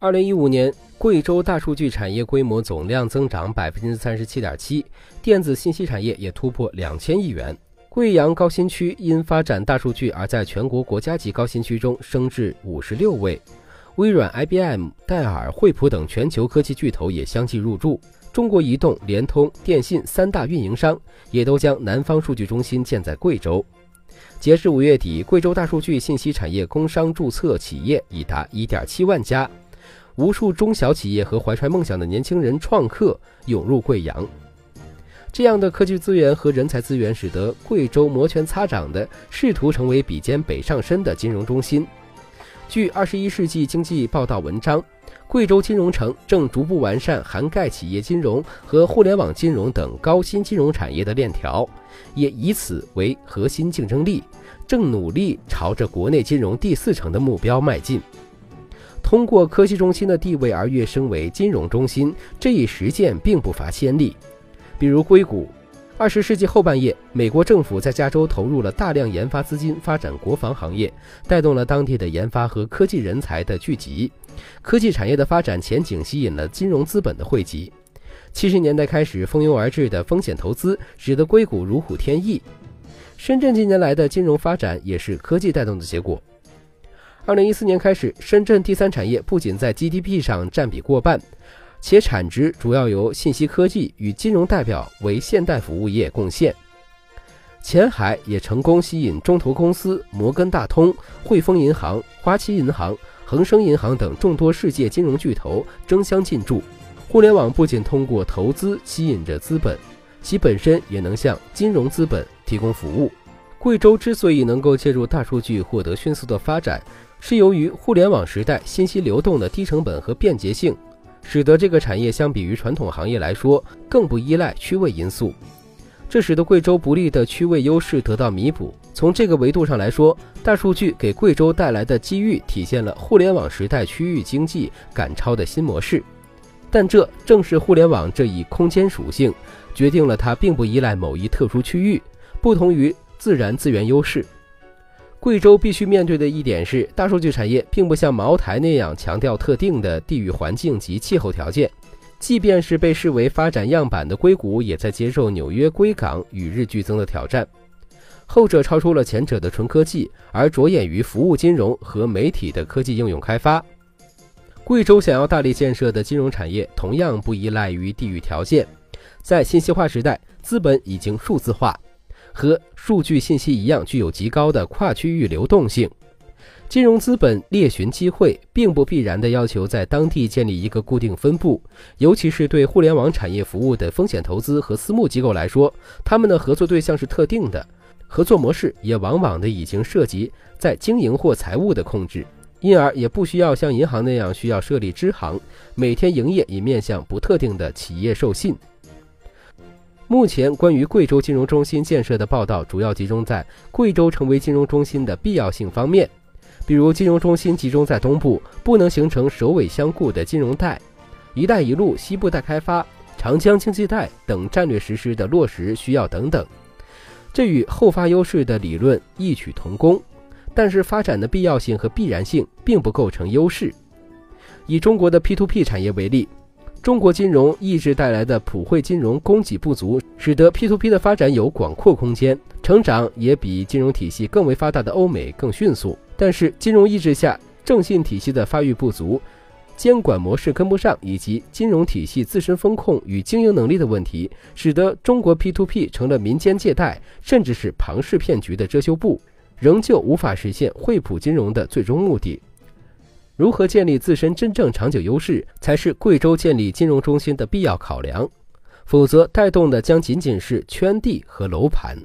二零一五年，贵州大数据产业规模总量增长百分之三十七点七，电子信息产业也突破两千亿元。贵阳高新区因发展大数据而在全国国家级高新区中升至五十六位。微软、IBM、戴尔、惠普等全球科技巨头也相继入驻。中国移动、联通、电信三大运营商也都将南方数据中心建在贵州。截至五月底，贵州大数据信息产业工商注册企业已达一点七万家。无数中小企业和怀揣梦想的年轻人创客涌入贵阳，这样的科技资源和人才资源，使得贵州摩拳擦掌地试图成为比肩北上深的金融中心。据《二十一世纪经济报道》文章，贵州金融城正逐步完善涵盖企业金融和互联网金融等高新金融产业的链条，也以此为核心竞争力，正努力朝着国内金融第四城的目标迈进。通过科技中心的地位而跃升为金融中心，这一实践并不乏先例。比如硅谷，二十世纪后半叶，美国政府在加州投入了大量研发资金发展国防行业，带动了当地的研发和科技人才的聚集。科技产业的发展前景吸引了金融资本的汇集。七十年代开始蜂拥而至的风险投资，使得硅谷如虎添翼。深圳近年来的金融发展也是科技带动的结果。二零一四年开始，深圳第三产业不仅在 GDP 上占比过半，且产值主要由信息科技与金融代表为现代服务业贡献。前海也成功吸引中投公司摩根大通、汇丰银行、花旗银行、恒生银行等众多世界金融巨头争相进驻。互联网不仅通过投资吸引着资本，其本身也能向金融资本提供服务。贵州之所以能够借助大数据获得迅速的发展，是由于互联网时代信息流动的低成本和便捷性，使得这个产业相比于传统行业来说更不依赖区位因素，这使得贵州不利的区位优势得到弥补。从这个维度上来说，大数据给贵州带来的机遇体现了互联网时代区域经济赶超的新模式。但这正是互联网这一空间属性，决定了它并不依赖某一特殊区域，不同于自然资源优势。贵州必须面对的一点是，大数据产业并不像茅台那样强调特定的地域环境及气候条件。即便是被视为发展样板的硅谷，也在接受纽约硅港与日俱增的挑战。后者超出了前者的纯科技，而着眼于服务金融和媒体的科技应用开发。贵州想要大力建设的金融产业，同样不依赖于地域条件。在信息化时代，资本已经数字化。和数据信息一样，具有极高的跨区域流动性。金融资本猎寻机会，并不必然的要求在当地建立一个固定分部。尤其是对互联网产业服务的风险投资和私募机构来说，他们的合作对象是特定的，合作模式也往往的已经涉及在经营或财务的控制，因而也不需要像银行那样需要设立支行，每天营业以面向不特定的企业授信。目前关于贵州金融中心建设的报道，主要集中在贵州成为金融中心的必要性方面，比如金融中心集中在东部，不能形成首尾相顾的金融带；“一带一路”西部带开发、长江经济带等战略实施的落实需要等等。这与后发优势的理论异曲同工，但是发展的必要性和必然性并不构成优势。以中国的 P2P 产业为例。中国金融抑制带来的普惠金融供给不足，使得 P2P 的发展有广阔空间，成长也比金融体系更为发达的欧美更迅速。但是，金融意志下正信体系的发育不足、监管模式跟不上，以及金融体系自身风控与经营能力的问题，使得中国 P2P 成了民间借贷，甚至是庞氏骗局的遮羞布，仍旧无法实现惠普金融的最终目的。如何建立自身真正长久优势，才是贵州建立金融中心的必要考量，否则带动的将仅仅是圈地和楼盘。